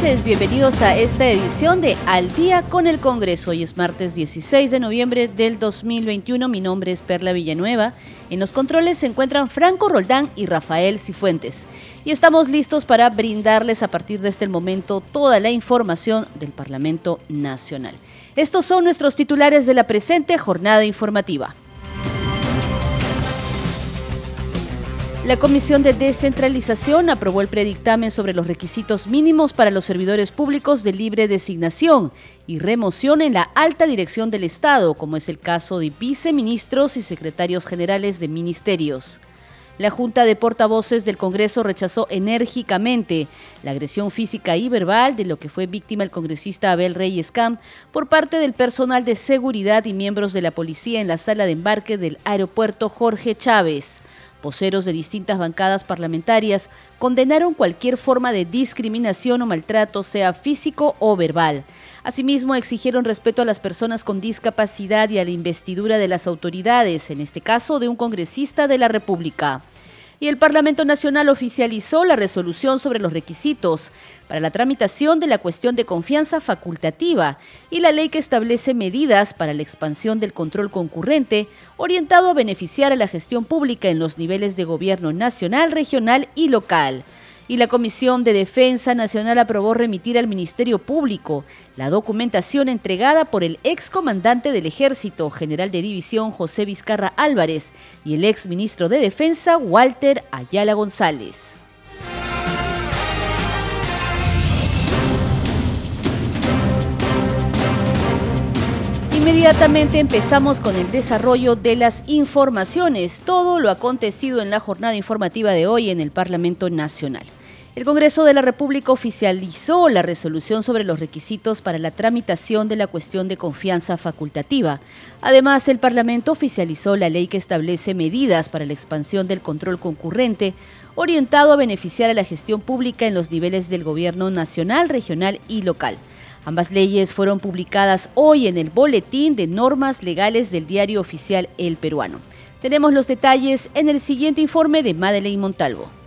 Noches, bienvenidos a esta edición de Al día con el Congreso. Hoy es martes 16 de noviembre del 2021. Mi nombre es Perla Villanueva. En los controles se encuentran Franco Roldán y Rafael Cifuentes. Y estamos listos para brindarles a partir de este momento toda la información del Parlamento Nacional. Estos son nuestros titulares de la presente jornada informativa. La Comisión de Descentralización aprobó el predictamen sobre los requisitos mínimos para los servidores públicos de libre designación y remoción en la alta dirección del Estado, como es el caso de viceministros y secretarios generales de ministerios. La Junta de Portavoces del Congreso rechazó enérgicamente la agresión física y verbal de lo que fue víctima el congresista Abel Reyes Camp por parte del personal de seguridad y miembros de la policía en la sala de embarque del aeropuerto Jorge Chávez. Voceros de distintas bancadas parlamentarias condenaron cualquier forma de discriminación o maltrato, sea físico o verbal. Asimismo, exigieron respeto a las personas con discapacidad y a la investidura de las autoridades, en este caso de un congresista de la República y el Parlamento Nacional oficializó la resolución sobre los requisitos para la tramitación de la cuestión de confianza facultativa y la ley que establece medidas para la expansión del control concurrente orientado a beneficiar a la gestión pública en los niveles de gobierno nacional, regional y local y la Comisión de Defensa Nacional aprobó remitir al Ministerio Público la documentación entregada por el excomandante del Ejército, general de división José Vizcarra Álvarez, y el ex ministro de Defensa Walter Ayala González. Inmediatamente empezamos con el desarrollo de las informaciones, todo lo acontecido en la jornada informativa de hoy en el Parlamento Nacional. El Congreso de la República oficializó la resolución sobre los requisitos para la tramitación de la cuestión de confianza facultativa. Además, el Parlamento oficializó la ley que establece medidas para la expansión del control concurrente, orientado a beneficiar a la gestión pública en los niveles del gobierno nacional, regional y local. Ambas leyes fueron publicadas hoy en el Boletín de Normas Legales del Diario Oficial El Peruano. Tenemos los detalles en el siguiente informe de Madeleine Montalvo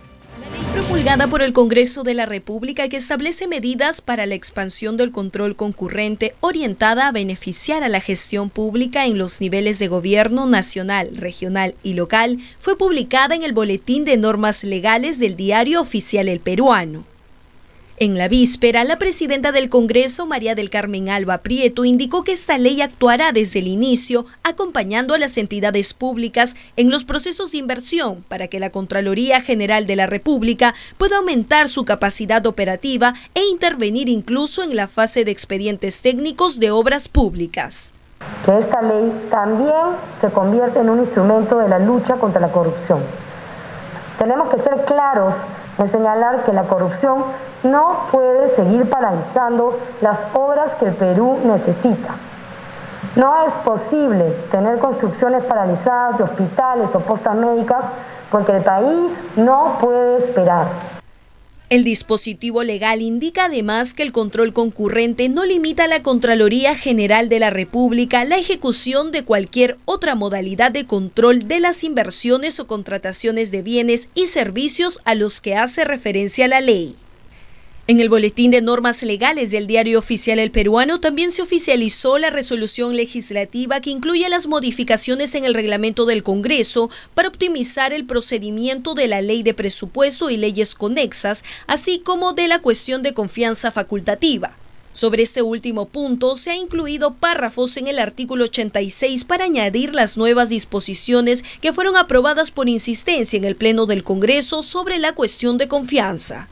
promulgada por el Congreso de la República que establece medidas para la expansión del control concurrente orientada a beneficiar a la gestión pública en los niveles de gobierno nacional, regional y local, fue publicada en el Boletín de Normas Legales del Diario Oficial El Peruano. En la víspera, la presidenta del Congreso, María del Carmen Alba Prieto, indicó que esta ley actuará desde el inicio, acompañando a las entidades públicas en los procesos de inversión para que la Contraloría General de la República pueda aumentar su capacidad operativa e intervenir incluso en la fase de expedientes técnicos de obras públicas. Que esta ley también se convierte en un instrumento de la lucha contra la corrupción. Tenemos que ser claros en señalar que la corrupción no puede seguir paralizando las obras que el Perú necesita. No es posible tener construcciones paralizadas de hospitales o postas médicas porque el país no puede esperar. El dispositivo legal indica además que el control concurrente no limita a la Contraloría General de la República la ejecución de cualquier otra modalidad de control de las inversiones o contrataciones de bienes y servicios a los que hace referencia la ley. En el Boletín de Normas Legales del Diario Oficial El Peruano también se oficializó la resolución legislativa que incluye las modificaciones en el reglamento del Congreso para optimizar el procedimiento de la ley de presupuesto y leyes conexas, así como de la cuestión de confianza facultativa. Sobre este último punto, se ha incluido párrafos en el artículo 86 para añadir las nuevas disposiciones que fueron aprobadas por insistencia en el Pleno del Congreso sobre la cuestión de confianza.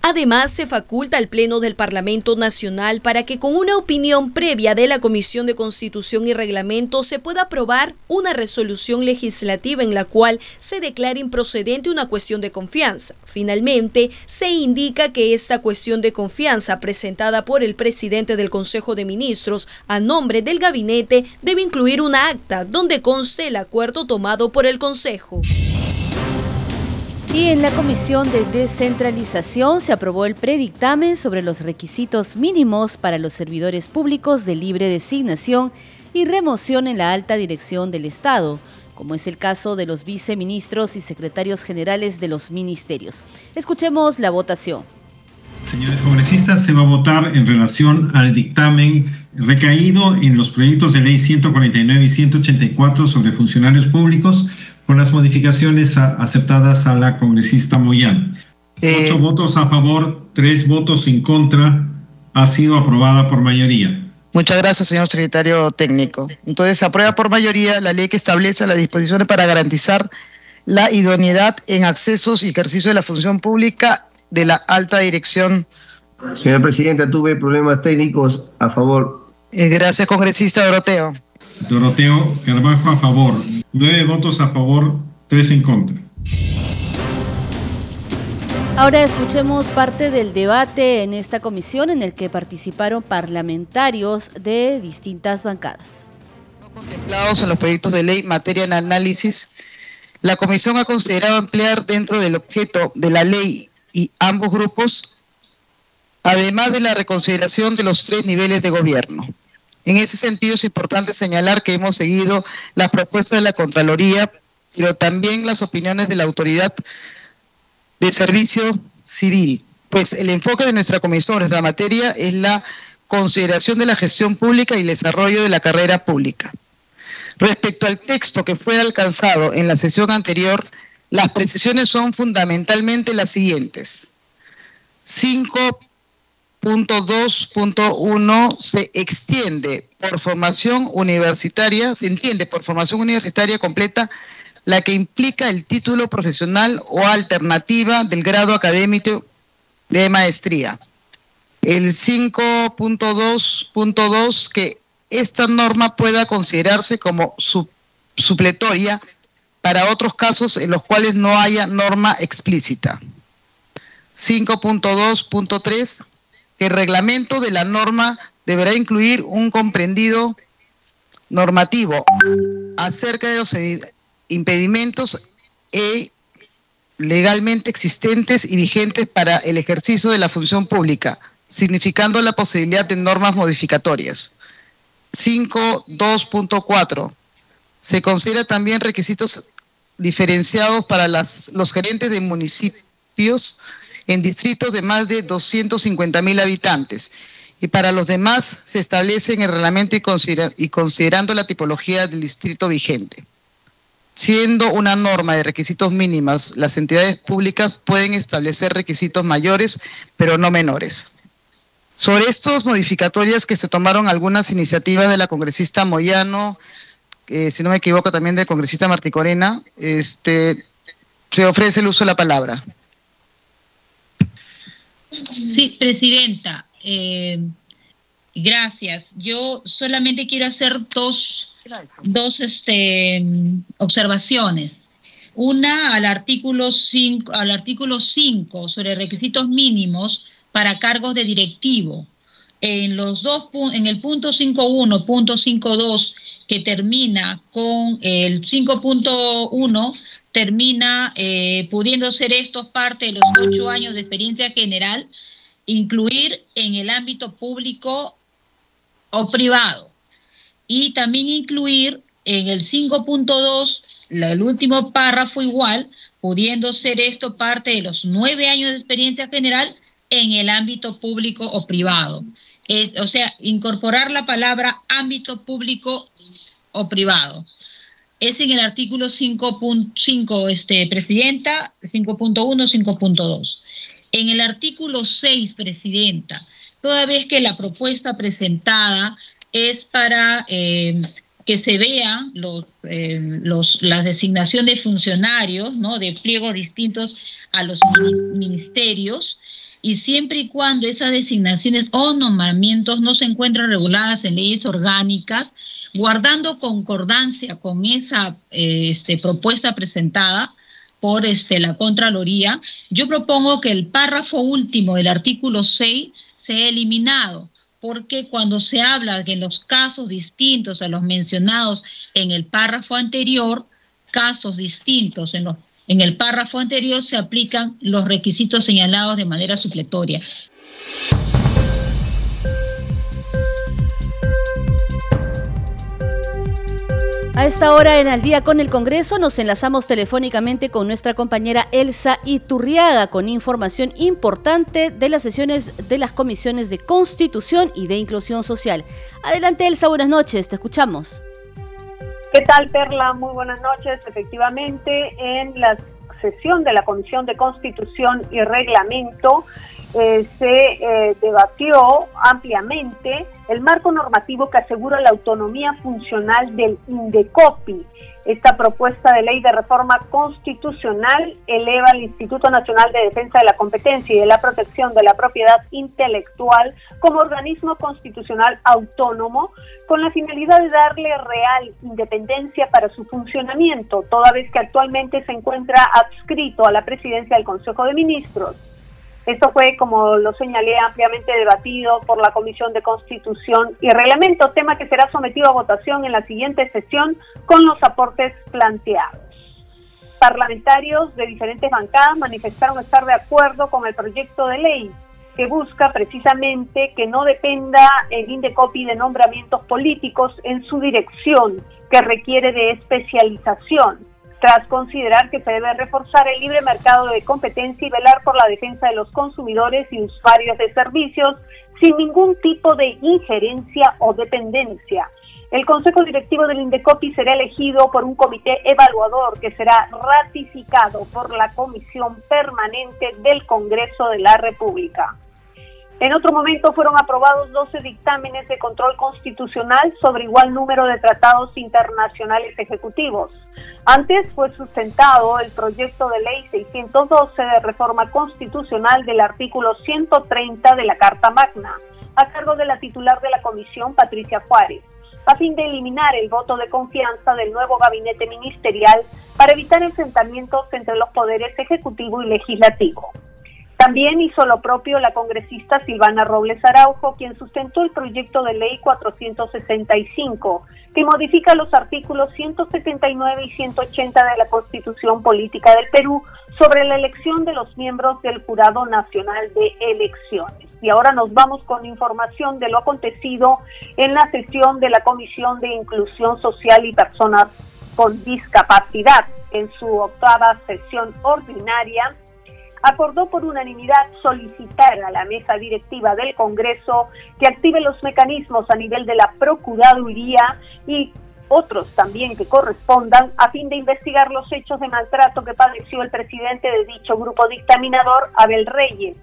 Además, se faculta al Pleno del Parlamento Nacional para que con una opinión previa de la Comisión de Constitución y Reglamento se pueda aprobar una resolución legislativa en la cual se declare improcedente una cuestión de confianza. Finalmente, se indica que esta cuestión de confianza presentada por el presidente del Consejo de Ministros a nombre del gabinete debe incluir una acta donde conste el acuerdo tomado por el Consejo. Y en la Comisión de Descentralización se aprobó el predictamen sobre los requisitos mínimos para los servidores públicos de libre designación y remoción en la alta dirección del Estado, como es el caso de los viceministros y secretarios generales de los ministerios. Escuchemos la votación. Señores congresistas, se va a votar en relación al dictamen recaído en los proyectos de ley 149 y 184 sobre funcionarios públicos con las modificaciones aceptadas a la congresista Moyán. Eh, Ocho votos a favor, tres votos en contra. Ha sido aprobada por mayoría. Muchas gracias, señor secretario técnico. Entonces, se aprueba por mayoría la ley que establece las disposiciones para garantizar la idoneidad en accesos y ejercicio de la función pública de la alta dirección. Señora Presidenta, tuve problemas técnicos a favor. Eh, gracias, congresista Doroteo. Doroteo Carbajo a favor. Nueve votos a favor, tres en contra. Ahora escuchemos parte del debate en esta comisión en el que participaron parlamentarios de distintas bancadas. Contemplados en los proyectos de ley materia de análisis, la comisión ha considerado emplear dentro del objeto de la ley y ambos grupos, además de la reconsideración de los tres niveles de gobierno. En ese sentido es importante señalar que hemos seguido las propuestas de la Contraloría, pero también las opiniones de la Autoridad de Servicio Civil, pues el enfoque de nuestra comisión la materia es la consideración de la gestión pública y el desarrollo de la carrera pública. Respecto al texto que fue alcanzado en la sesión anterior, las precisiones son fundamentalmente las siguientes. Cinco Punto 2.1 se extiende por formación universitaria, se entiende por formación universitaria completa la que implica el título profesional o alternativa del grado académico de maestría. El 5.2.2 que esta norma pueda considerarse como supletoria para otros casos en los cuales no haya norma explícita. 5.2.3 el reglamento de la norma deberá incluir un comprendido normativo acerca de los impedimentos e legalmente existentes y vigentes para el ejercicio de la función pública, significando la posibilidad de normas modificatorias. 5.2.4. Se considera también requisitos diferenciados para los gerentes de municipios en distritos de más de 250 mil habitantes. Y para los demás se establece en el reglamento y, y considerando la tipología del distrito vigente. Siendo una norma de requisitos mínimas, las entidades públicas pueden establecer requisitos mayores, pero no menores. Sobre estos modificatorias que se tomaron algunas iniciativas de la congresista Moyano, eh, si no me equivoco también del congresista Marticorena, este, se ofrece el uso de la palabra. Sí, presidenta. Eh, gracias. Yo solamente quiero hacer dos, dos este, observaciones. Una al artículo 5 al artículo 5 sobre requisitos mínimos para cargos de directivo. En los dos en el punto 5.1, punto 5.2 que termina con el 5.1 termina eh, pudiendo ser esto parte de los ocho años de experiencia general, incluir en el ámbito público o privado. Y también incluir en el 5.2, el último párrafo igual, pudiendo ser esto parte de los nueve años de experiencia general en el ámbito público o privado. Es, o sea, incorporar la palabra ámbito público o privado es en el artículo 5.5, este, Presidenta, 5.1, 5.2. En el artículo 6, Presidenta, toda vez que la propuesta presentada es para eh, que se vean los, eh, los, designación de funcionarios, ¿no? de pliegos distintos a los ministerios, y siempre y cuando esas designaciones o nombramientos no se encuentran reguladas en leyes orgánicas, guardando concordancia con esa eh, este, propuesta presentada por este, la Contraloría, yo propongo que el párrafo último del artículo 6 sea eliminado, porque cuando se habla que en los casos distintos a los mencionados en el párrafo anterior, casos distintos en los en el párrafo anterior se aplican los requisitos señalados de manera supletoria. A esta hora en Al día con el Congreso nos enlazamos telefónicamente con nuestra compañera Elsa Iturriaga con información importante de las sesiones de las comisiones de Constitución y de Inclusión Social. Adelante Elsa, buenas noches, te escuchamos. ¿Qué tal, Perla? Muy buenas noches. Efectivamente, en la sesión de la Comisión de Constitución y Reglamento eh, se eh, debatió ampliamente el marco normativo que asegura la autonomía funcional del INDECOPI esta propuesta de ley de reforma constitucional eleva al Instituto Nacional de Defensa de la Competencia y de la Protección de la Propiedad Intelectual como organismo constitucional autónomo con la finalidad de darle real independencia para su funcionamiento, toda vez que actualmente se encuentra adscrito a la presidencia del Consejo de Ministros. Esto fue, como lo señalé, ampliamente debatido por la Comisión de Constitución y Reglamento, tema que será sometido a votación en la siguiente sesión con los aportes planteados. Parlamentarios de diferentes bancadas manifestaron estar de acuerdo con el proyecto de ley que busca precisamente que no dependa el INDECOPI de nombramientos políticos en su dirección, que requiere de especialización tras considerar que se debe reforzar el libre mercado de competencia y velar por la defensa de los consumidores y usuarios de servicios sin ningún tipo de injerencia o dependencia. El Consejo Directivo del Indecopi será elegido por un comité evaluador que será ratificado por la Comisión Permanente del Congreso de la República. En otro momento fueron aprobados 12 dictámenes de control constitucional sobre igual número de tratados internacionales ejecutivos. Antes fue sustentado el proyecto de ley 612 de reforma constitucional del artículo 130 de la Carta Magna, a cargo de la titular de la comisión, Patricia Juárez, a fin de eliminar el voto de confianza del nuevo gabinete ministerial para evitar enfrentamientos entre los poderes ejecutivo y legislativo. También hizo lo propio la congresista Silvana Robles Araujo, quien sustentó el proyecto de ley 465, que modifica los artículos 179 y 180 de la Constitución Política del Perú sobre la elección de los miembros del Jurado Nacional de Elecciones. Y ahora nos vamos con información de lo acontecido en la sesión de la Comisión de Inclusión Social y Personas con Discapacidad en su octava sesión ordinaria acordó por unanimidad solicitar a la mesa directiva del Congreso que active los mecanismos a nivel de la Procuraduría y otros también que correspondan a fin de investigar los hechos de maltrato que padeció el presidente de dicho grupo dictaminador, Abel Reyes,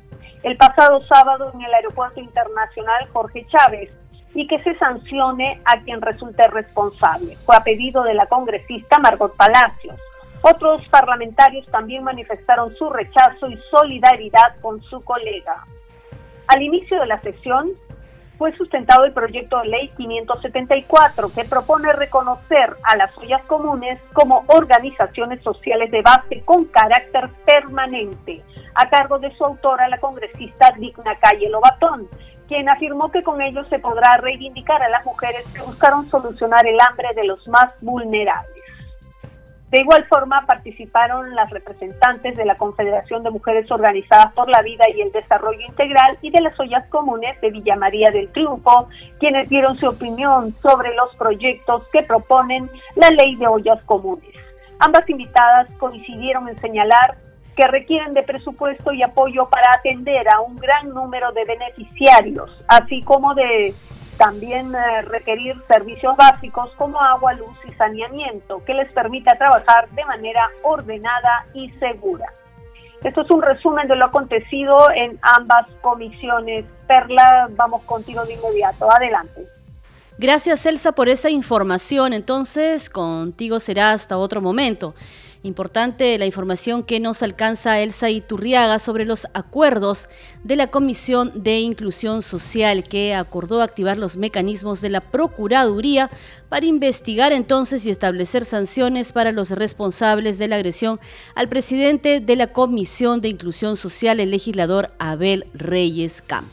el pasado sábado en el Aeropuerto Internacional Jorge Chávez y que se sancione a quien resulte responsable. Fue a pedido de la congresista Margot Palacios. Otros parlamentarios también manifestaron su rechazo y solidaridad con su colega. Al inicio de la sesión fue sustentado el proyecto de ley 574 que propone reconocer a las ollas comunes como organizaciones sociales de base con carácter permanente, a cargo de su autora, la congresista Digna Calle Lobatón, quien afirmó que con ello se podrá reivindicar a las mujeres que buscaron solucionar el hambre de los más vulnerables. De igual forma, participaron las representantes de la Confederación de Mujeres Organizadas por la Vida y el Desarrollo Integral y de las ollas comunes de Villa María del Triunfo, quienes dieron su opinión sobre los proyectos que proponen la ley de ollas comunes. Ambas invitadas coincidieron en señalar que requieren de presupuesto y apoyo para atender a un gran número de beneficiarios, así como de también eh, requerir servicios básicos como agua, luz y saneamiento que les permita trabajar de manera ordenada y segura. Esto es un resumen de lo acontecido en ambas comisiones. Perla, vamos contigo de inmediato. Adelante. Gracias, Elsa, por esa información. Entonces, contigo será hasta otro momento. Importante la información que nos alcanza Elsa Iturriaga sobre los acuerdos de la Comisión de Inclusión Social que acordó activar los mecanismos de la Procuraduría para investigar entonces y establecer sanciones para los responsables de la agresión al presidente de la Comisión de Inclusión Social, el legislador Abel Reyes Camp.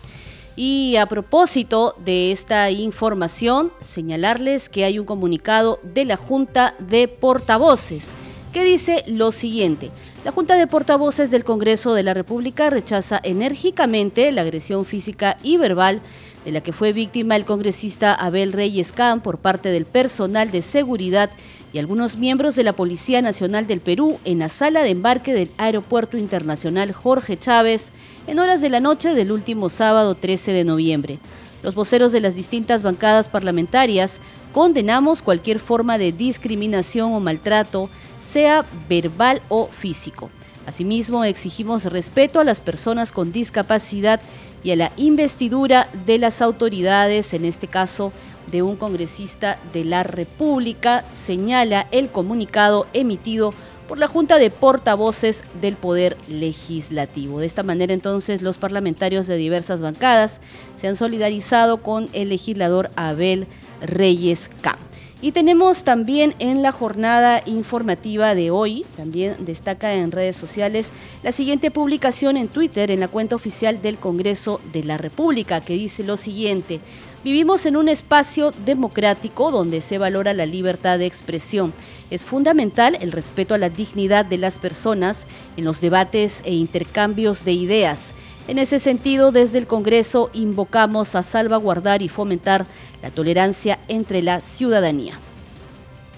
Y a propósito de esta información, señalarles que hay un comunicado de la Junta de Portavoces que dice lo siguiente. La Junta de Portavoces del Congreso de la República rechaza enérgicamente la agresión física y verbal de la que fue víctima el congresista Abel Reyes Can por parte del personal de seguridad y algunos miembros de la Policía Nacional del Perú en la sala de embarque del Aeropuerto Internacional Jorge Chávez en horas de la noche del último sábado 13 de noviembre. Los voceros de las distintas bancadas parlamentarias condenamos cualquier forma de discriminación o maltrato sea verbal o físico. Asimismo, exigimos respeto a las personas con discapacidad y a la investidura de las autoridades, en este caso de un congresista de la República, señala el comunicado emitido la Junta de Portavoces del Poder Legislativo. De esta manera, entonces, los parlamentarios de diversas bancadas se han solidarizado con el legislador Abel Reyes Camp. Y tenemos también en la jornada informativa de hoy, también destaca en redes sociales, la siguiente publicación en Twitter en la cuenta oficial del Congreso de la República, que dice lo siguiente. Vivimos en un espacio democrático donde se valora la libertad de expresión. Es fundamental el respeto a la dignidad de las personas en los debates e intercambios de ideas. En ese sentido, desde el Congreso invocamos a salvaguardar y fomentar la tolerancia entre la ciudadanía.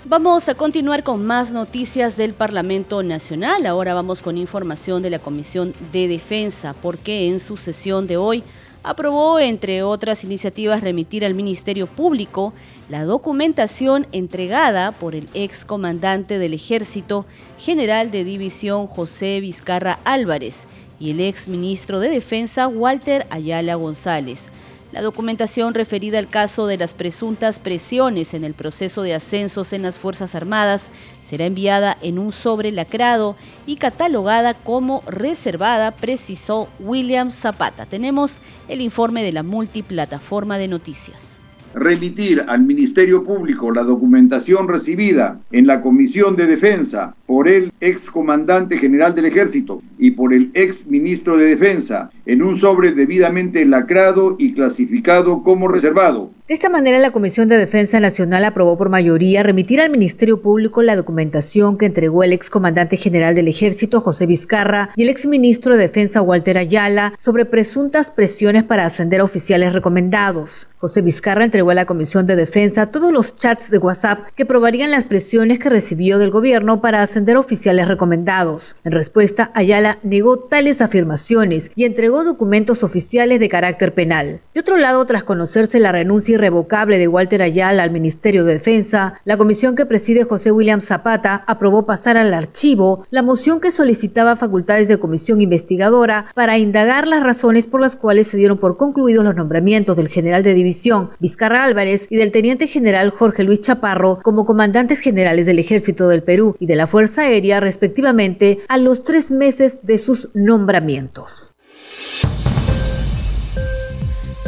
Vamos a continuar con más noticias del Parlamento Nacional. Ahora vamos con información de la Comisión de Defensa, porque en su sesión de hoy aprobó, entre otras iniciativas, remitir al Ministerio Público la documentación entregada por el ex comandante del Ejército, general de división José Vizcarra Álvarez, y el ex ministro de Defensa Walter Ayala González. La documentación referida al caso de las presuntas presiones en el proceso de ascensos en las Fuerzas Armadas será enviada en un sobre lacrado y catalogada como reservada, precisó William Zapata. Tenemos el informe de la multiplataforma de noticias remitir al Ministerio Público la documentación recibida en la Comisión de Defensa por el ex comandante general del Ejército y por el ex ministro de Defensa en un sobre debidamente lacrado y clasificado como reservado. De esta manera, la Comisión de Defensa Nacional aprobó por mayoría remitir al Ministerio Público la documentación que entregó el ex comandante general del Ejército, José Vizcarra, y el ex ministro de Defensa, Walter Ayala, sobre presuntas presiones para ascender a oficiales recomendados. José Vizcarra entregó a la Comisión de Defensa todos los chats de WhatsApp que probarían las presiones que recibió del gobierno para ascender a oficiales recomendados. En respuesta, Ayala negó tales afirmaciones y entregó documentos oficiales de carácter penal. De otro lado, tras conocerse la renuncia irrevocable de Walter Ayala al Ministerio de Defensa, la comisión que preside José William Zapata aprobó pasar al archivo la moción que solicitaba facultades de comisión investigadora para indagar las razones por las cuales se dieron por concluidos los nombramientos del general de división Vizcarra Álvarez y del teniente general Jorge Luis Chaparro como comandantes generales del Ejército del Perú y de la Fuerza Aérea respectivamente a los tres meses de sus nombramientos.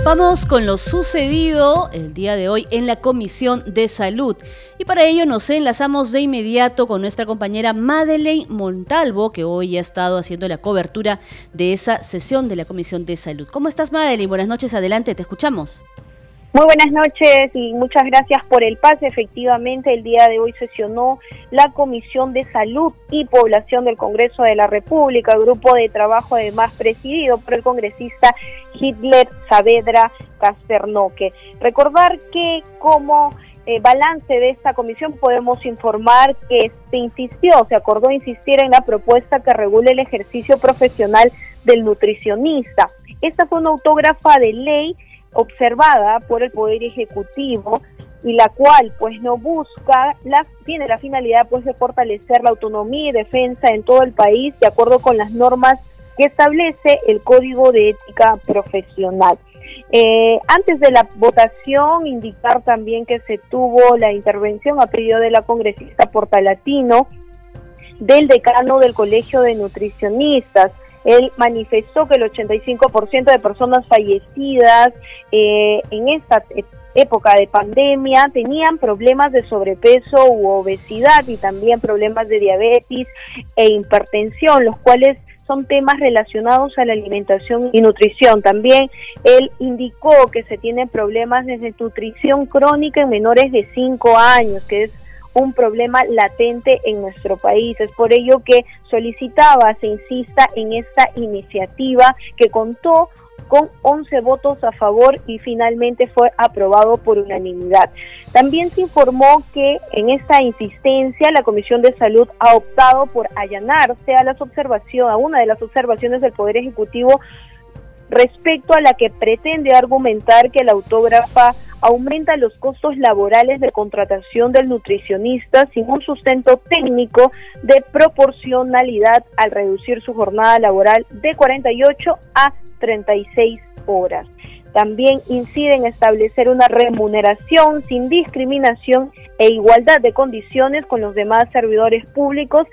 Vamos con lo sucedido el día de hoy en la Comisión de Salud. Y para ello nos enlazamos de inmediato con nuestra compañera Madeleine Montalvo, que hoy ha estado haciendo la cobertura de esa sesión de la Comisión de Salud. ¿Cómo estás, Madeleine? Buenas noches, adelante, te escuchamos. Muy buenas noches y muchas gracias por el pase. Efectivamente, el día de hoy sesionó la Comisión de Salud y Población del Congreso de la República, grupo de trabajo además presidido por el congresista Hitler Saavedra Casternoque. Recordar que como eh, balance de esta comisión podemos informar que se insistió, se acordó insistir en la propuesta que regule el ejercicio profesional del nutricionista. Esta fue una autógrafa de ley observada por el Poder Ejecutivo y la cual pues no busca, la, tiene la finalidad pues de fortalecer la autonomía y defensa en todo el país de acuerdo con las normas que establece el Código de Ética Profesional. Eh, antes de la votación, indicar también que se tuvo la intervención a pedido de la congresista Portalatino del decano del Colegio de Nutricionistas. Él manifestó que el 85% de personas fallecidas eh, en esta época de pandemia tenían problemas de sobrepeso u obesidad y también problemas de diabetes e hipertensión, los cuales son temas relacionados a la alimentación y nutrición. También él indicó que se tienen problemas de nutrición crónica en menores de 5 años, que es un problema latente en nuestro país. Es por ello que solicitaba se insista en esta iniciativa que contó con 11 votos a favor y finalmente fue aprobado por unanimidad. También se informó que en esta insistencia la Comisión de Salud ha optado por allanarse a las observaciones, a una de las observaciones del Poder Ejecutivo respecto a la que pretende argumentar que la autógrafa aumenta los costos laborales de contratación del nutricionista sin un sustento técnico de proporcionalidad al reducir su jornada laboral de 48 a 36 horas. También incide en establecer una remuneración sin discriminación e igualdad de condiciones con los demás servidores públicos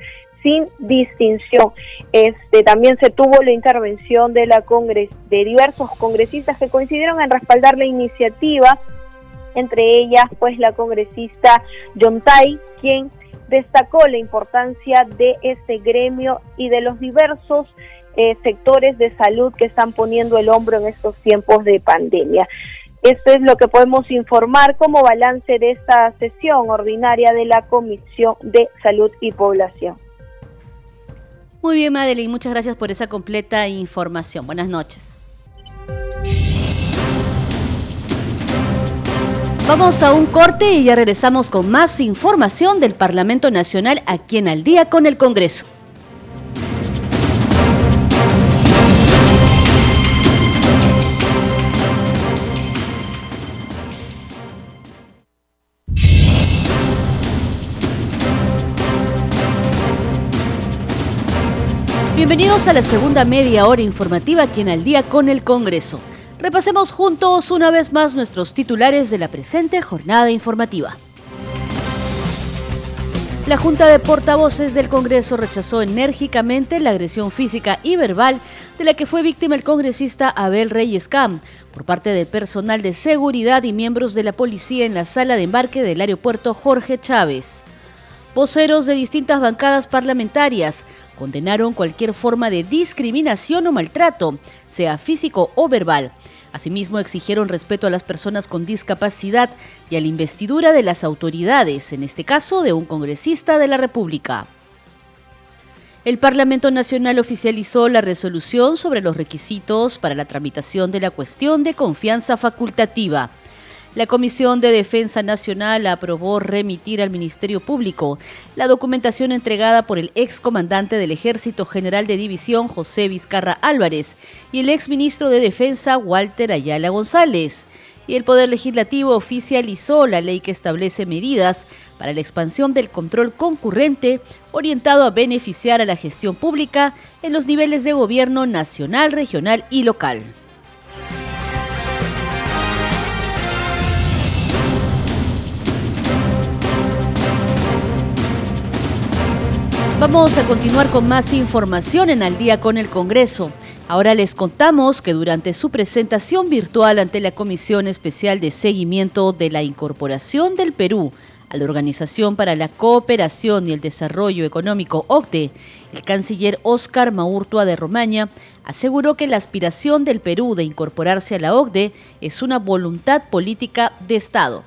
sin distinción. Este también se tuvo la intervención de la congres de diversos congresistas que coincidieron en respaldar la iniciativa, entre ellas pues la congresista Yontay, quien destacó la importancia de este gremio y de los diversos eh, sectores de salud que están poniendo el hombro en estos tiempos de pandemia. Esto es lo que podemos informar como balance de esta sesión ordinaria de la Comisión de Salud y Población. Muy bien, Madeline, muchas gracias por esa completa información. Buenas noches. Vamos a un corte y ya regresamos con más información del Parlamento Nacional aquí en Al día con el Congreso. Bienvenidos a la segunda media hora informativa aquí en Al día con el Congreso. Repasemos juntos una vez más nuestros titulares de la presente jornada informativa. La Junta de Portavoces del Congreso rechazó enérgicamente la agresión física y verbal de la que fue víctima el congresista Abel Reyes Cam por parte del personal de seguridad y miembros de la policía en la sala de embarque del aeropuerto Jorge Chávez. Voceros de distintas bancadas parlamentarias condenaron cualquier forma de discriminación o maltrato, sea físico o verbal. Asimismo, exigieron respeto a las personas con discapacidad y a la investidura de las autoridades, en este caso de un congresista de la República. El Parlamento Nacional oficializó la resolución sobre los requisitos para la tramitación de la cuestión de confianza facultativa. La Comisión de Defensa Nacional aprobó remitir al Ministerio Público la documentación entregada por el ex comandante del Ejército General de División José Vizcarra Álvarez y el ex ministro de Defensa Walter Ayala González. Y el Poder Legislativo oficializó la ley que establece medidas para la expansión del control concurrente orientado a beneficiar a la gestión pública en los niveles de gobierno nacional, regional y local. Vamos a continuar con más información en Al día con el Congreso. Ahora les contamos que durante su presentación virtual ante la Comisión Especial de Seguimiento de la Incorporación del Perú a la Organización para la Cooperación y el Desarrollo Económico OCDE, el canciller Óscar Maurtua de Romaña aseguró que la aspiración del Perú de incorporarse a la OCDE es una voluntad política de Estado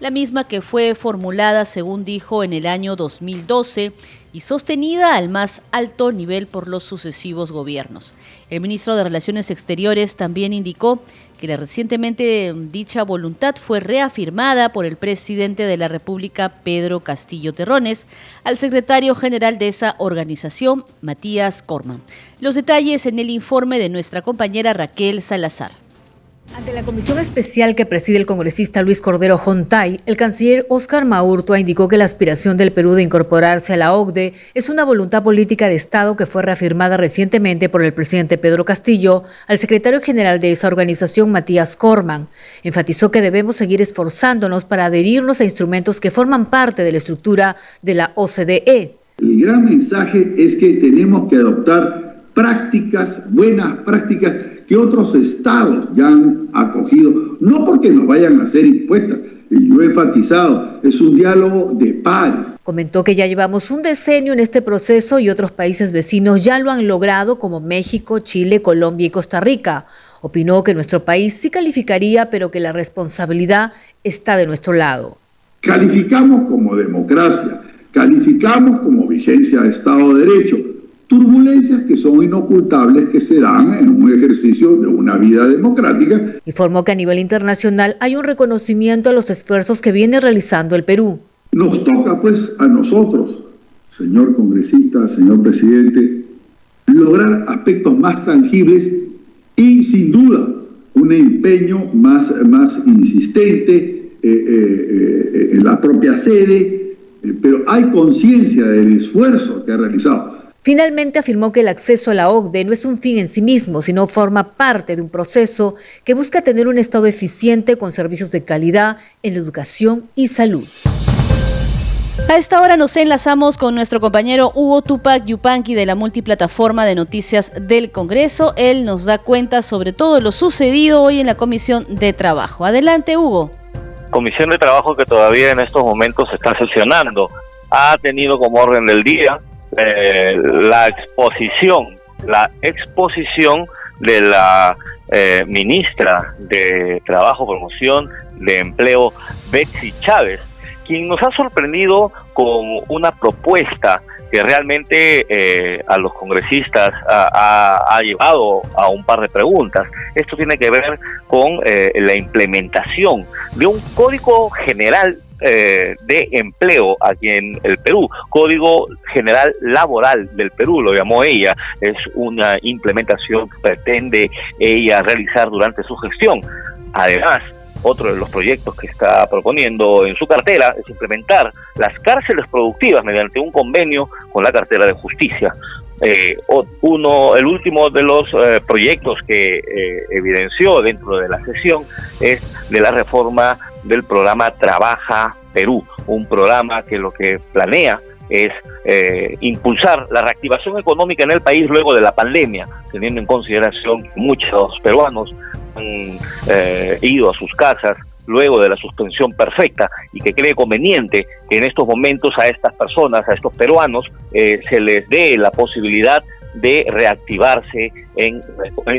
la misma que fue formulada, según dijo, en el año 2012 y sostenida al más alto nivel por los sucesivos gobiernos. El ministro de Relaciones Exteriores también indicó que la recientemente dicha voluntad fue reafirmada por el presidente de la República, Pedro Castillo Terrones, al secretario general de esa organización, Matías Corman. Los detalles en el informe de nuestra compañera Raquel Salazar. Ante la comisión especial que preside el congresista Luis Cordero Jontay, el canciller Óscar Maurtua indicó que la aspiración del Perú de incorporarse a la OCDE es una voluntad política de Estado que fue reafirmada recientemente por el presidente Pedro Castillo al secretario general de esa organización, Matías Corman. Enfatizó que debemos seguir esforzándonos para adherirnos a instrumentos que forman parte de la estructura de la OCDE. El gran mensaje es que tenemos que adoptar prácticas, buenas prácticas que otros estados ya han acogido, no porque nos vayan a hacer impuestas, yo he enfatizado, es un diálogo de pares. Comentó que ya llevamos un decenio en este proceso y otros países vecinos ya lo han logrado como México, Chile, Colombia y Costa Rica. Opinó que nuestro país sí calificaría, pero que la responsabilidad está de nuestro lado. Calificamos como democracia, calificamos como vigencia de Estado de Derecho, turbulencias que son inocultables que se dan en un ejercicio de una vida democrática. Informó que a nivel internacional hay un reconocimiento a los esfuerzos que viene realizando el Perú. Nos toca pues a nosotros, señor congresista, señor presidente, lograr aspectos más tangibles y sin duda un empeño más, más insistente eh, eh, eh, en la propia sede, pero hay conciencia del esfuerzo que ha realizado. Finalmente afirmó que el acceso a la OCDE no es un fin en sí mismo, sino forma parte de un proceso que busca tener un Estado eficiente con servicios de calidad en la educación y salud. A esta hora nos enlazamos con nuestro compañero Hugo Tupac Yupanqui de la multiplataforma de noticias del Congreso. Él nos da cuenta sobre todo lo sucedido hoy en la Comisión de Trabajo. Adelante, Hugo. Comisión de Trabajo que todavía en estos momentos se está sesionando. Ha tenido como orden del día eh, la exposición, la exposición de la eh, ministra de Trabajo, Promoción de Empleo, Betsy Chávez, quien nos ha sorprendido con una propuesta que realmente eh, a los congresistas ha, llevado a un par de preguntas. Esto tiene que ver con la implementación de un código general eh, de empleo aquí en el Perú. Código General Laboral del Perú, lo llamó ella. Es una implementación que pretende ella realizar durante su gestión. Además, otro de los proyectos que está proponiendo en su cartera es implementar las cárceles productivas mediante un convenio con la cartera de justicia. Eh, uno, el último de los eh, proyectos que evidenció dentro de la sesión es de la reforma del programa Trabaja Perú, un programa que lo que planea es eh, impulsar la reactivación económica en el país luego de la pandemia, teniendo en consideración que muchos peruanos han eh, ido a sus casas luego de la suspensión perfecta y que cree conveniente que en estos momentos a estas personas, a estos peruanos, eh, se les dé la posibilidad de reactivarse en,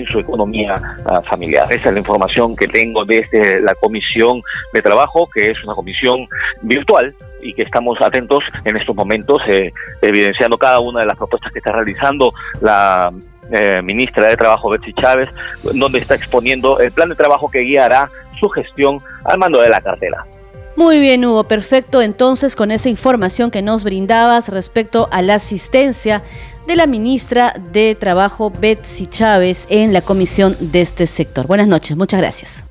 su economía ah, familiar. Esa es la información que tengo desde la Comisión de Trabajo, que es una comisión virtual y que estamos atentos en estos momentos, eh, evidenciando cada una de las propuestas que está realizando la eh, ministra de Trabajo, Betsy Chávez, donde está exponiendo el plan de trabajo que guiará su gestión al mando de la cartera. Muy bien, Hugo, perfecto. Entonces, con esa información que nos brindabas respecto a la asistencia de la ministra de Trabajo, Betsy Chávez, en la comisión de este sector. Buenas noches, muchas gracias.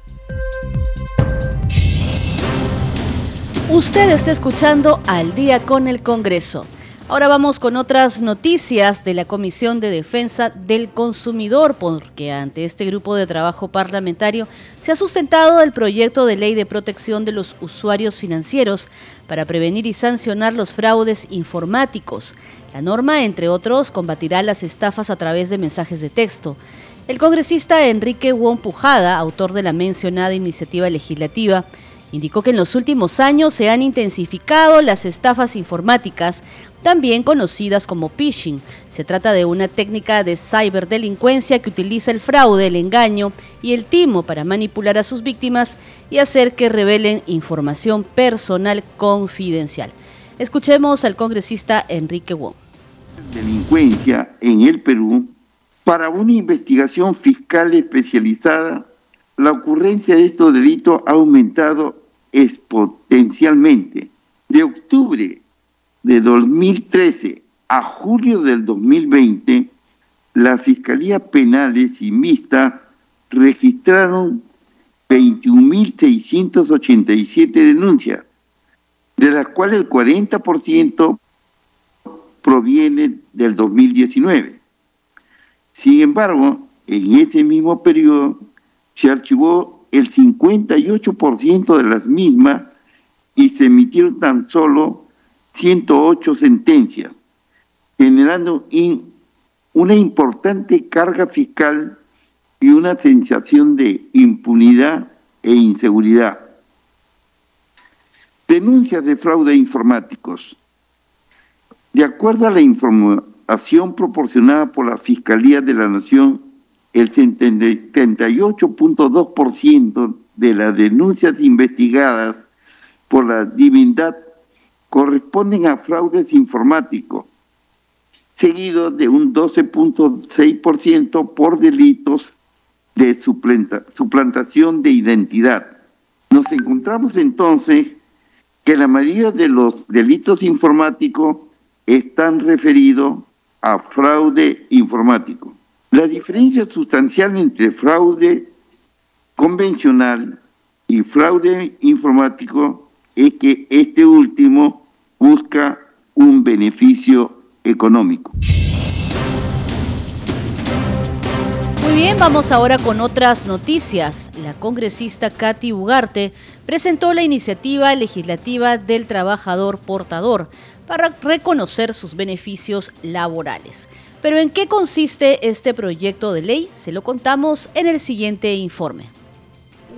Usted está escuchando Al día con el Congreso. Ahora vamos con otras noticias de la Comisión de Defensa del Consumidor, porque ante este grupo de trabajo parlamentario se ha sustentado el proyecto de ley de protección de los usuarios financieros para prevenir y sancionar los fraudes informáticos. La norma, entre otros, combatirá las estafas a través de mensajes de texto. El congresista Enrique Wong Pujada, autor de la mencionada iniciativa legislativa, Indicó que en los últimos años se han intensificado las estafas informáticas, también conocidas como phishing. Se trata de una técnica de ciberdelincuencia que utiliza el fraude, el engaño y el timo para manipular a sus víctimas y hacer que revelen información personal confidencial. Escuchemos al congresista Enrique Wong. Delincuencia en el Perú para una investigación fiscal especializada la ocurrencia de estos delitos ha aumentado exponencialmente. De octubre de 2013 a julio del 2020, la Fiscalía Penales y Mixta registraron 21.687 denuncias, de las cuales el 40% proviene del 2019. Sin embargo, en ese mismo periodo se archivó el 58% de las mismas y se emitieron tan solo 108 sentencias. generando una importante carga fiscal y una sensación de impunidad e inseguridad. Denuncias de fraude informáticos. De acuerdo a la información proporcionada por la Fiscalía de la Nación, el 78.2% de las denuncias investigadas por la divindad corresponden a fraudes informáticos, seguido de un 12.6% por delitos de suplantación de identidad. Nos encontramos entonces que la mayoría de los delitos informáticos están referidos a fraude informático. La diferencia sustancial entre fraude convencional y fraude informático es que este último busca un beneficio económico. Muy bien, vamos ahora con otras noticias. La congresista Katy Ugarte presentó la iniciativa legislativa del trabajador portador para reconocer sus beneficios laborales. Pero ¿en qué consiste este proyecto de ley? Se lo contamos en el siguiente informe.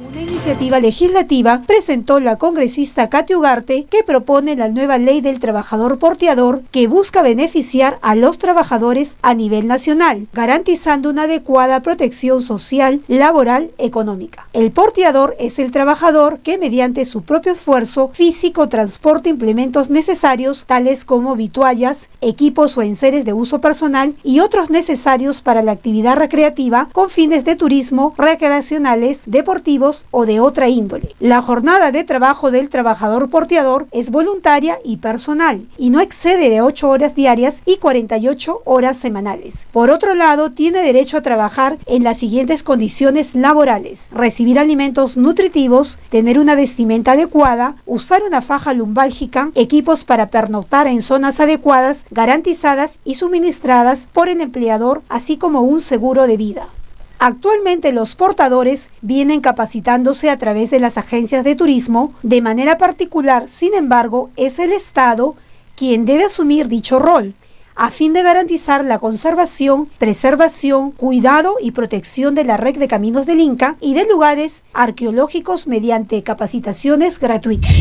Una iniciativa legislativa presentó la congresista Katy Ugarte que propone la nueva ley del trabajador porteador que busca beneficiar a los trabajadores a nivel nacional, garantizando una adecuada protección social, laboral, económica. El porteador es el trabajador que mediante su propio esfuerzo físico transporta implementos necesarios tales como vituallas, equipos o enseres de uso personal y otros necesarios para la actividad recreativa con fines de turismo, recreacionales, deportivos, o de otra índole. La jornada de trabajo del trabajador porteador es voluntaria y personal y no excede de 8 horas diarias y 48 horas semanales. Por otro lado, tiene derecho a trabajar en las siguientes condiciones laborales. Recibir alimentos nutritivos, tener una vestimenta adecuada, usar una faja lumbálgica, equipos para pernoctar en zonas adecuadas, garantizadas y suministradas por el empleador, así como un seguro de vida. Actualmente los portadores vienen capacitándose a través de las agencias de turismo. De manera particular, sin embargo, es el Estado quien debe asumir dicho rol a fin de garantizar la conservación, preservación, cuidado y protección de la red de caminos del Inca y de lugares arqueológicos mediante capacitaciones gratuitas.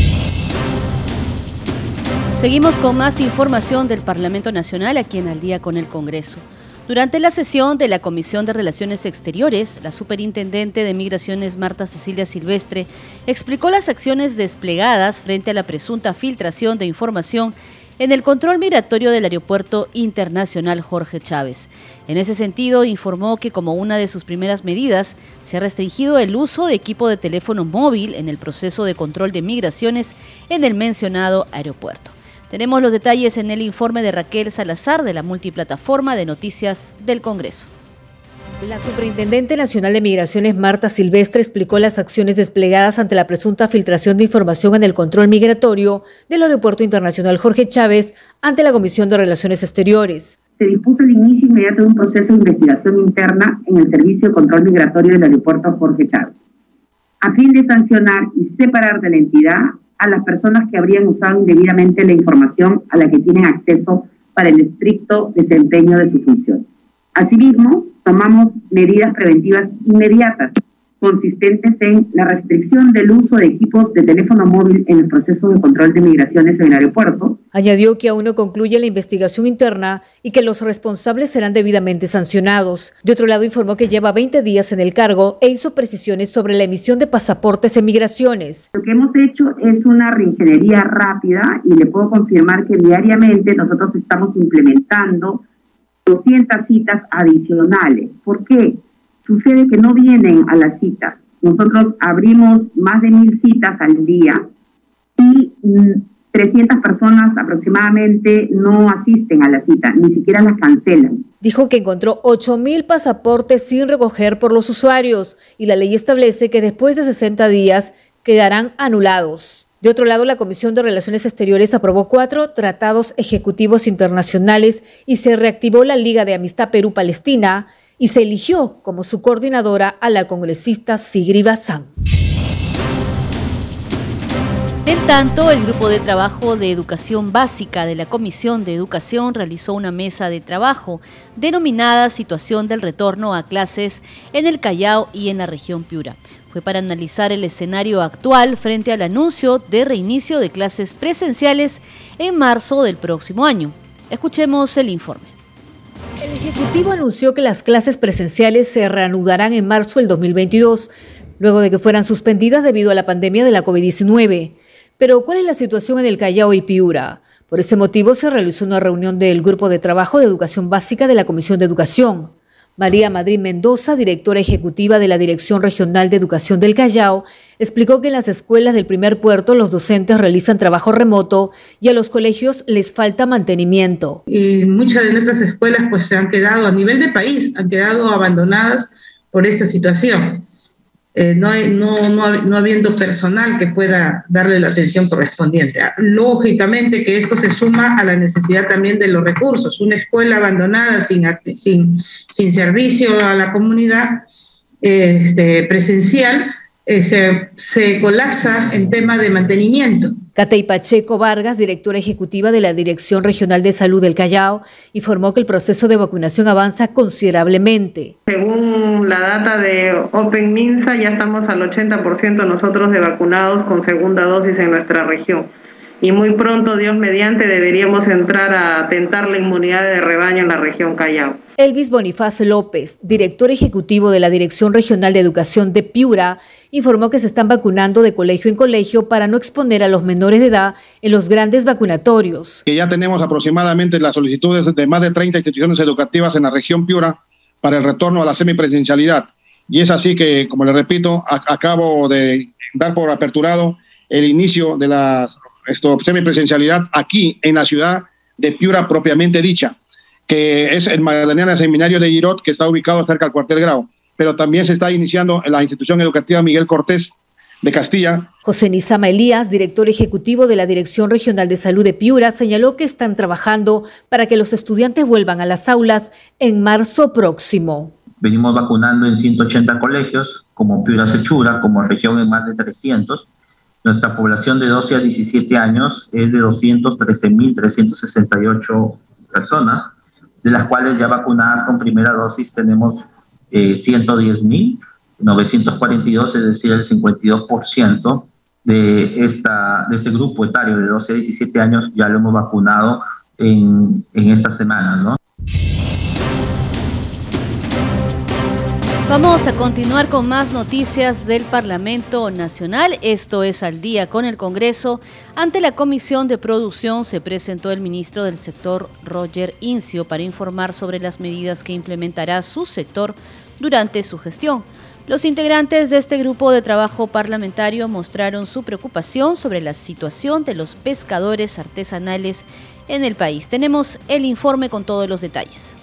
Seguimos con más información del Parlamento Nacional aquí en Al día con el Congreso. Durante la sesión de la Comisión de Relaciones Exteriores, la superintendente de Migraciones Marta Cecilia Silvestre explicó las acciones desplegadas frente a la presunta filtración de información en el control migratorio del Aeropuerto Internacional Jorge Chávez. En ese sentido, informó que como una de sus primeras medidas, se ha restringido el uso de equipo de teléfono móvil en el proceso de control de migraciones en el mencionado aeropuerto. Tenemos los detalles en el informe de Raquel Salazar de la multiplataforma de noticias del Congreso. La Superintendente Nacional de Migraciones Marta Silvestre explicó las acciones desplegadas ante la presunta filtración de información en el control migratorio del Aeropuerto Internacional Jorge Chávez ante la Comisión de Relaciones Exteriores. Se dispuso el inicio inmediato de un proceso de investigación interna en el Servicio de Control Migratorio del Aeropuerto Jorge Chávez, a fin de sancionar y separar de la entidad a las personas que habrían usado indebidamente la información a la que tienen acceso para el estricto desempeño de su función. Asimismo, tomamos medidas preventivas inmediatas consistentes en la restricción del uso de equipos de teléfono móvil en el proceso de control de migraciones en el aeropuerto. Añadió que aún no concluye la investigación interna y que los responsables serán debidamente sancionados. De otro lado, informó que lleva 20 días en el cargo e hizo precisiones sobre la emisión de pasaportes en migraciones. Lo que hemos hecho es una reingeniería rápida y le puedo confirmar que diariamente nosotros estamos implementando 200 citas adicionales. ¿Por qué? Sucede que no vienen a las citas. Nosotros abrimos más de mil citas al día y 300 mm, personas aproximadamente no asisten a la cita, ni siquiera las cancelan. Dijo que encontró 8.000 pasaportes sin recoger por los usuarios y la ley establece que después de 60 días quedarán anulados. De otro lado, la Comisión de Relaciones Exteriores aprobó cuatro tratados ejecutivos internacionales y se reactivó la Liga de Amistad Perú-Palestina, y se eligió como su coordinadora a la congresista Sigri Bazán. tanto, el Grupo de Trabajo de Educación Básica de la Comisión de Educación realizó una mesa de trabajo denominada Situación del Retorno a Clases en el Callao y en la región Piura. Fue para analizar el escenario actual frente al anuncio de reinicio de clases presenciales en marzo del próximo año. Escuchemos el informe. El Ejecutivo anunció que las clases presenciales se reanudarán en marzo del 2022, luego de que fueran suspendidas debido a la pandemia de la COVID-19. Pero, ¿cuál es la situación en el Callao y Piura? Por ese motivo se realizó una reunión del Grupo de Trabajo de Educación Básica de la Comisión de Educación. María Madrid Mendoza, directora ejecutiva de la Dirección Regional de Educación del Callao, explicó que en las escuelas del primer puerto los docentes realizan trabajo remoto y a los colegios les falta mantenimiento. Y muchas de nuestras escuelas pues se han quedado a nivel de país, han quedado abandonadas por esta situación. Eh, no, no, no, habiendo personal que pueda darle la atención correspondiente. Lógicamente que esto se suma a la necesidad también de los recursos. Una escuela abandonada sin, sin, sin servicio a la comunidad este, presencial eh, se, se, colapsa en tema de mantenimiento. Catey Pacheco Vargas, directora ejecutiva de la Dirección Regional de Salud del Callao, informó que el proceso de vacunación avanza considerablemente. Según la data de Open Minsa, ya estamos al 80% nosotros de vacunados con segunda dosis en nuestra región y muy pronto, Dios mediante, deberíamos entrar a atentar la inmunidad de rebaño en la región Callao. Elvis Bonifaz López, director ejecutivo de la Dirección Regional de Educación de Piura, informó que se están vacunando de colegio en colegio para no exponer a los menores de edad en los grandes vacunatorios. Que ya tenemos aproximadamente las solicitudes de más de 30 instituciones educativas en la región Piura para el retorno a la semipresencialidad. Y es así que, como le repito, acabo de dar por aperturado el inicio de las esto, semipresencialidad aquí en la ciudad de Piura propiamente dicha, que es el Magdalena Seminario de Girot, que está ubicado cerca del cuartel grado. Pero también se está iniciando en la institución educativa Miguel Cortés de Castilla. José Nizama Elías, director ejecutivo de la Dirección Regional de Salud de Piura, señaló que están trabajando para que los estudiantes vuelvan a las aulas en marzo próximo. Venimos vacunando en 180 colegios, como Piura Sechura, como región en más de 300 nuestra población de 12 a 17 años es de 213.368 personas, de las cuales ya vacunadas con primera dosis tenemos eh, 110.942, es decir, el 52% de, esta, de este grupo etario de 12 a 17 años ya lo hemos vacunado en, en esta semana, ¿no? Vamos a continuar con más noticias del Parlamento Nacional. Esto es al día con el Congreso. Ante la Comisión de Producción se presentó el ministro del sector, Roger Incio, para informar sobre las medidas que implementará su sector durante su gestión. Los integrantes de este grupo de trabajo parlamentario mostraron su preocupación sobre la situación de los pescadores artesanales en el país. Tenemos el informe con todos los detalles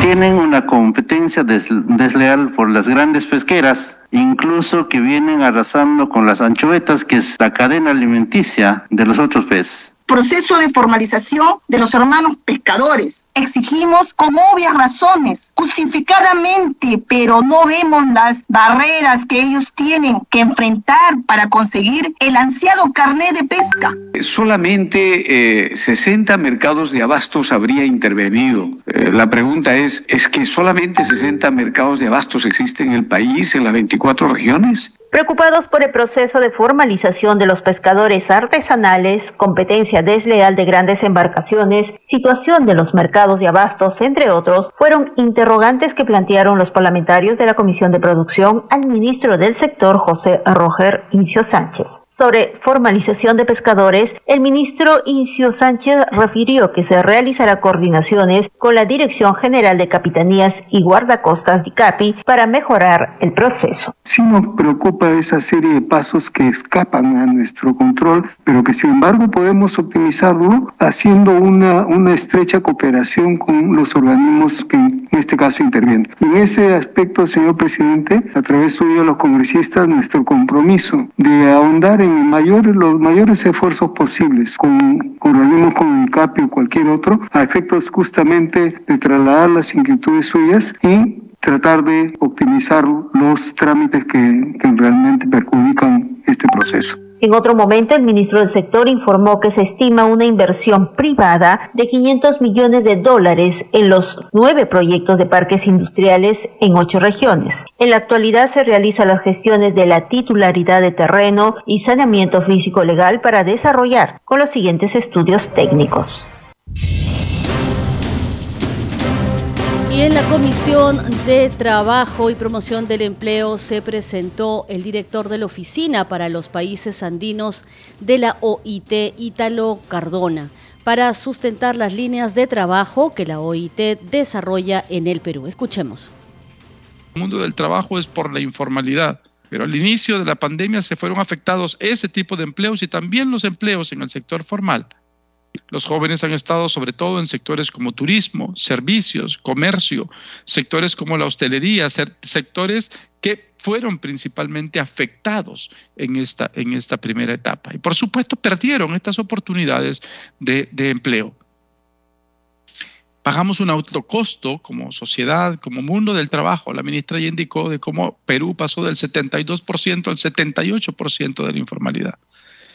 tienen una competencia desleal por las grandes pesqueras, incluso que vienen arrasando con las anchovetas, que es la cadena alimenticia de los otros peces proceso de formalización de los hermanos pescadores. Exigimos con obvias razones, justificadamente, pero no vemos las barreras que ellos tienen que enfrentar para conseguir el ansiado carnet de pesca. Solamente 60 eh, mercados de abastos habría intervenido. Eh, la pregunta es, ¿es que solamente 60 mercados de abastos existen en el país, en las 24 regiones? Preocupados por el proceso de formalización de los pescadores artesanales, competencia desleal de grandes embarcaciones, situación de los mercados de abastos, entre otros, fueron interrogantes que plantearon los parlamentarios de la Comisión de Producción al ministro del sector José Roger Incio Sánchez sobre formalización de pescadores, el ministro Incio Sánchez refirió que se realizará coordinaciones con la Dirección General de Capitanías y Guardacostas de CAPI para mejorar el proceso. Sí nos preocupa esa serie de pasos que escapan a nuestro control, pero que sin embargo podemos optimizarlo haciendo una, una estrecha cooperación con los organismos que en este caso intervienen. En ese aspecto, señor presidente, a través suyo los congresistas, nuestro compromiso de ahondar en los mayores esfuerzos posibles con organismos como el CAPI o cualquier otro, a efectos justamente de trasladar las inquietudes suyas y tratar de optimizar los trámites que, que realmente perjudican este proceso. En otro momento, el ministro del sector informó que se estima una inversión privada de 500 millones de dólares en los nueve proyectos de parques industriales en ocho regiones. En la actualidad se realizan las gestiones de la titularidad de terreno y saneamiento físico legal para desarrollar con los siguientes estudios técnicos. En la Comisión de Trabajo y Promoción del Empleo se presentó el director de la Oficina para los Países Andinos de la OIT, Ítalo Cardona, para sustentar las líneas de trabajo que la OIT desarrolla en el Perú. Escuchemos. El mundo del trabajo es por la informalidad, pero al inicio de la pandemia se fueron afectados ese tipo de empleos y también los empleos en el sector formal. Los jóvenes han estado sobre todo en sectores como turismo, servicios, comercio, sectores como la hostelería, sectores que fueron principalmente afectados en esta, en esta primera etapa. Y por supuesto perdieron estas oportunidades de, de empleo. Pagamos un autocosto como sociedad, como mundo del trabajo. La ministra ya indicó de cómo Perú pasó del 72% al 78% de la informalidad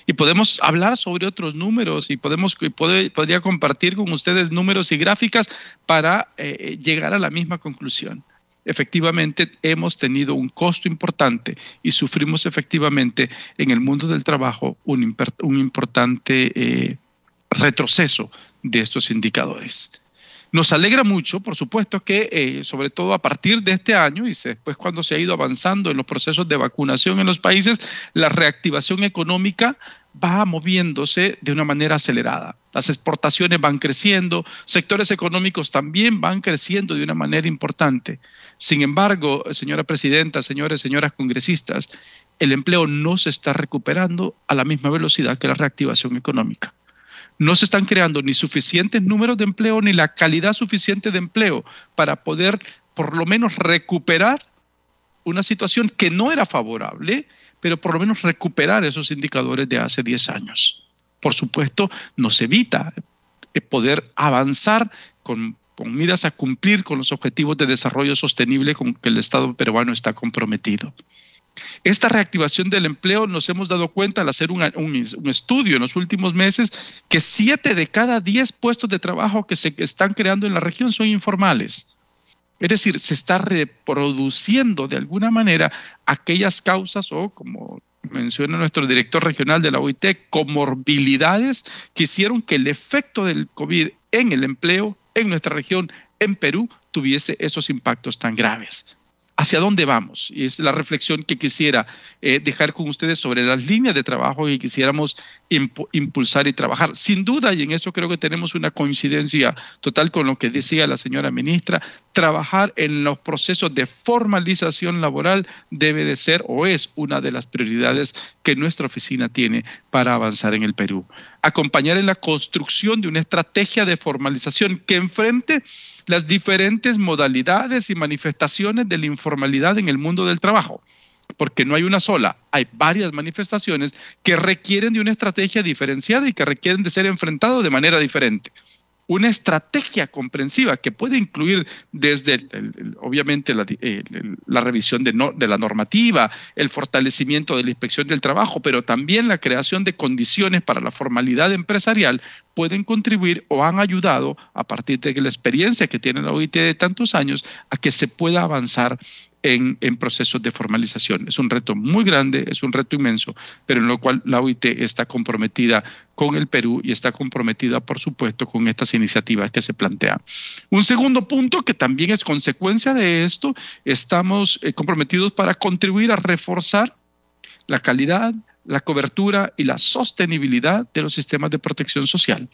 y podemos hablar sobre otros números y podemos podría compartir con ustedes números y gráficas para eh, llegar a la misma conclusión. Efectivamente, hemos tenido un costo importante y sufrimos efectivamente en el mundo del trabajo un, importante eh, retroceso de estos indicadores. Nos alegra mucho, por supuesto, que eh, sobre todo a partir de este año y después cuando se ha ido avanzando en los procesos de vacunación en los países, la reactivación económica va moviéndose de una manera acelerada. Las exportaciones van creciendo, sectores económicos también van creciendo de una manera importante. Sin embargo, señora presidenta, señores, señoras congresistas, el empleo no se está recuperando a la misma velocidad que la reactivación económica no se están creando ni suficientes números de empleo ni la calidad suficiente de empleo para poder por lo menos recuperar una situación que no era favorable, pero por lo menos recuperar esos indicadores de hace 10 años. Por supuesto, nos evita eh, poder avanzar con, con miras a cumplir con los objetivos de desarrollo sostenible con que el Estado peruano está comprometido. Esta reactivación del empleo nos hemos dado cuenta al hacer un, estudio en los últimos meses que siete de cada diez puestos de trabajo que se están creando en la región son informales. Es decir, se está reproduciendo de alguna manera aquellas causas o, como menciona nuestro director regional de la OIT, comorbilidades que hicieron que el efecto del COVID en el empleo en nuestra región, en Perú, tuviese esos impactos tan graves hacia dónde vamos. Y es la reflexión que quisiera eh, dejar con ustedes sobre las líneas de trabajo que quisiéramos impulsar y trabajar. Sin duda, y en eso creo que tenemos una coincidencia total con lo que decía la señora ministra, trabajar en los procesos de formalización laboral debe de ser o es una de las prioridades que nuestra oficina tiene para avanzar en el Perú. Acompañar en la construcción de una estrategia de formalización que enfrente las diferentes modalidades y manifestaciones de la informalidad en el mundo del trabajo, porque no hay una sola, hay varias manifestaciones que requieren de una estrategia diferenciada y que requieren de ser enfrentados de manera diferente una estrategia comprensiva que puede incluir desde, obviamente, la, revisión de, de, la normativa, el fortalecimiento de la inspección del trabajo, pero también la creación de condiciones para la formalidad empresarial, pueden contribuir o han ayudado, a partir de la experiencia que tiene la OIT de tantos años, a que se pueda avanzar en, procesos de formalización. Es un reto muy grande, es un reto inmenso, pero en lo cual la OIT está comprometida con el Perú y está comprometida, por supuesto, con estas iniciativas que se plantean. Un segundo punto que también es consecuencia de esto, estamos eh, comprometidos para contribuir a reforzar la calidad, la cobertura y la sostenibilidad de los sistemas de protección social.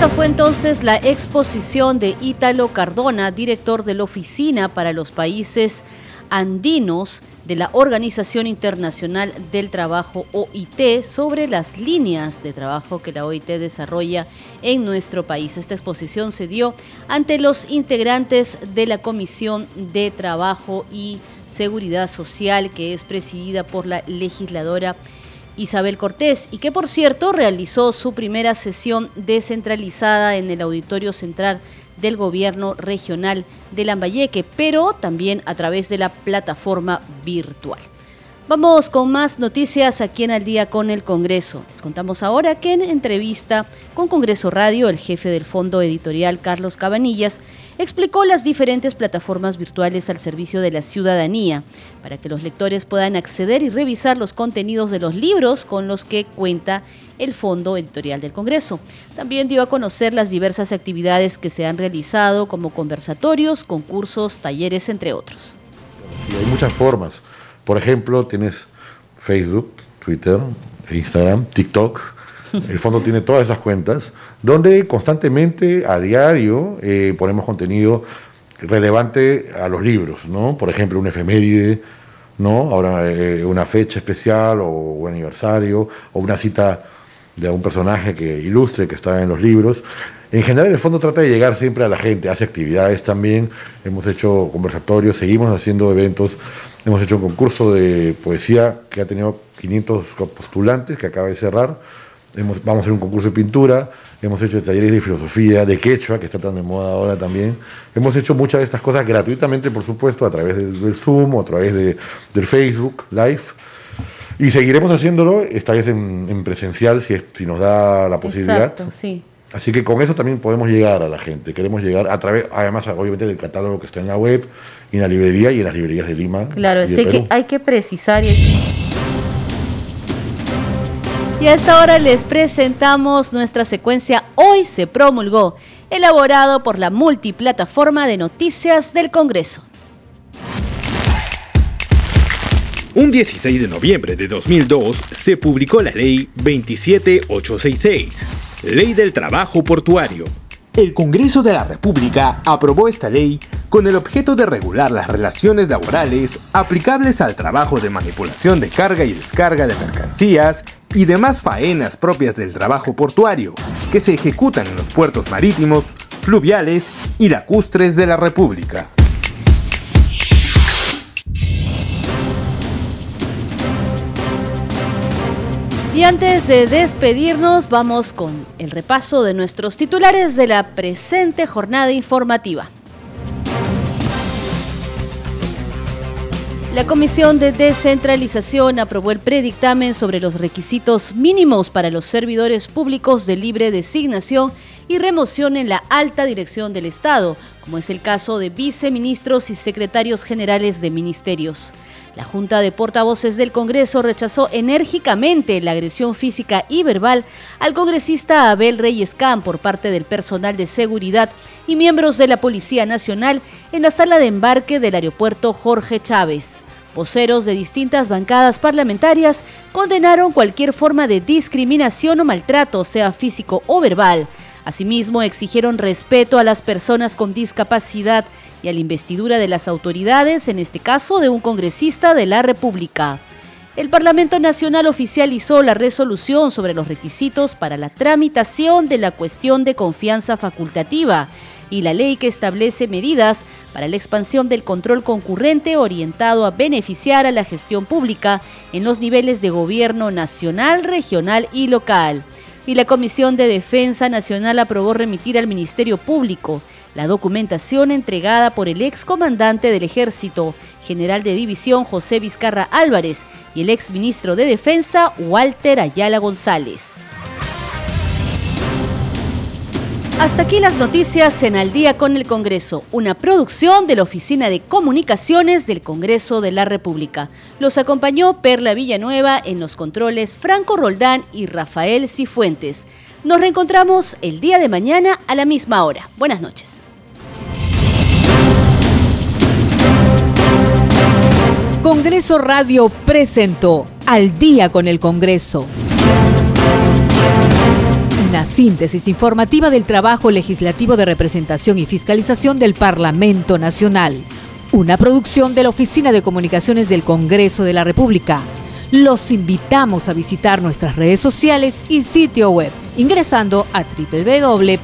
Esta fue entonces la exposición de Ítalo Cardona, director de la Oficina para los Países Andinos de la Organización Internacional del Trabajo OIT sobre las líneas de trabajo que la OIT desarrolla en nuestro país. Esta exposición se dio ante los integrantes de la Comisión de Trabajo y Seguridad Social que es presidida por la legisladora Isabel Cortés y que por cierto realizó su primera sesión descentralizada en el Auditorio Central del gobierno regional de Lambayeque, pero también a través de la plataforma virtual. Vamos con más noticias aquí en Al día con el Congreso. Les contamos ahora que en entrevista con Congreso Radio, el jefe del fondo editorial Carlos Cabanillas explicó las diferentes plataformas virtuales al servicio de la ciudadanía para que los lectores puedan acceder y revisar los contenidos de los libros con los que cuenta el Fondo Editorial del Congreso. También dio a conocer las diversas actividades que se han realizado como conversatorios, concursos, talleres, entre otros. Hay muchas formas. Por ejemplo, tienes Facebook, Twitter, Instagram, TikTok. El fondo tiene todas esas cuentas donde constantemente, a diario, eh, ponemos contenido relevante a los libros, ¿no? Por ejemplo, un efeméride, ¿no? Ahora eh, una fecha especial o un aniversario o una cita de un personaje que ilustre, que está en los libros. En general, el fondo trata de llegar siempre a la gente, hace actividades también, hemos hecho conversatorios, seguimos haciendo eventos, hemos hecho un concurso de poesía que ha tenido 500 postulantes, que acaba de cerrar, vamos a hacer un concurso de pintura, hemos hecho talleres de filosofía, de quechua, que está tan de moda ahora también. Hemos hecho muchas de estas cosas gratuitamente, por supuesto, a través del, Zoom a través de, del Facebook Live. Y seguiremos haciéndolo, esta vez en, presencial, si, si nos da la posibilidad. Exacto, sí. Así que con eso también podemos llegar a la gente. Queremos llegar a través, además, obviamente, del catálogo que está en la web, y en la librería y en las librerías de Lima. Claro, es que hay que precisar. Y a esta hora les presentamos nuestra secuencia Hoy se promulgó, elaborado por la multiplataforma de noticias del Congreso. Un 16 de noviembre de 2002 se publicó la Ley 27866, Ley del Trabajo Portuario. El Congreso de la República aprobó esta ley con el objeto de regular las relaciones laborales aplicables al trabajo de manipulación de carga y descarga de mercancías y demás faenas propias del trabajo portuario, que se ejecutan en los puertos marítimos, fluviales y lacustres de la República. Y antes de despedirnos, vamos con el repaso de nuestros titulares de la presente jornada informativa. La Comisión de Descentralización aprobó el predictamen sobre los requisitos mínimos para los servidores públicos de libre designación y remoción en la alta dirección del Estado, como es el caso de viceministros y secretarios generales de ministerios. La Junta de Portavoces del Congreso rechazó enérgicamente la agresión física y verbal al congresista Abel Reyes Can por parte del personal de seguridad y miembros de la Policía Nacional en la sala de embarque del aeropuerto Jorge Chávez. Voceros de distintas bancadas parlamentarias condenaron cualquier forma de discriminación o maltrato, sea físico o verbal. Asimismo, exigieron respeto a las personas con discapacidad y a la investidura de las autoridades, en este caso de un congresista de la República. El Parlamento Nacional oficializó la resolución sobre los requisitos para la tramitación de la cuestión de confianza facultativa y la ley que establece medidas para la expansión del control concurrente orientado a beneficiar a la gestión pública en los niveles de gobierno nacional, regional y local. Y la Comisión de Defensa Nacional aprobó remitir al Ministerio Público la documentación entregada por el excomandante del Ejército, general de división José Vizcarra Álvarez, y el exministro de Defensa Walter Ayala González. Hasta aquí las noticias en Al día con el Congreso, una producción de la Oficina de Comunicaciones del Congreso de la República. Los acompañó Perla Villanueva en los controles Franco Roldán y Rafael Cifuentes. Nos reencontramos el día de mañana a la misma hora. Buenas noches. Congreso Radio presentó Al día con el Congreso. Una síntesis informativa del trabajo legislativo de representación y fiscalización del Parlamento Nacional. Una producción de la Oficina de Comunicaciones del Congreso de la República. Los invitamos a visitar nuestras redes sociales y sitio web ingresando a www.go.p.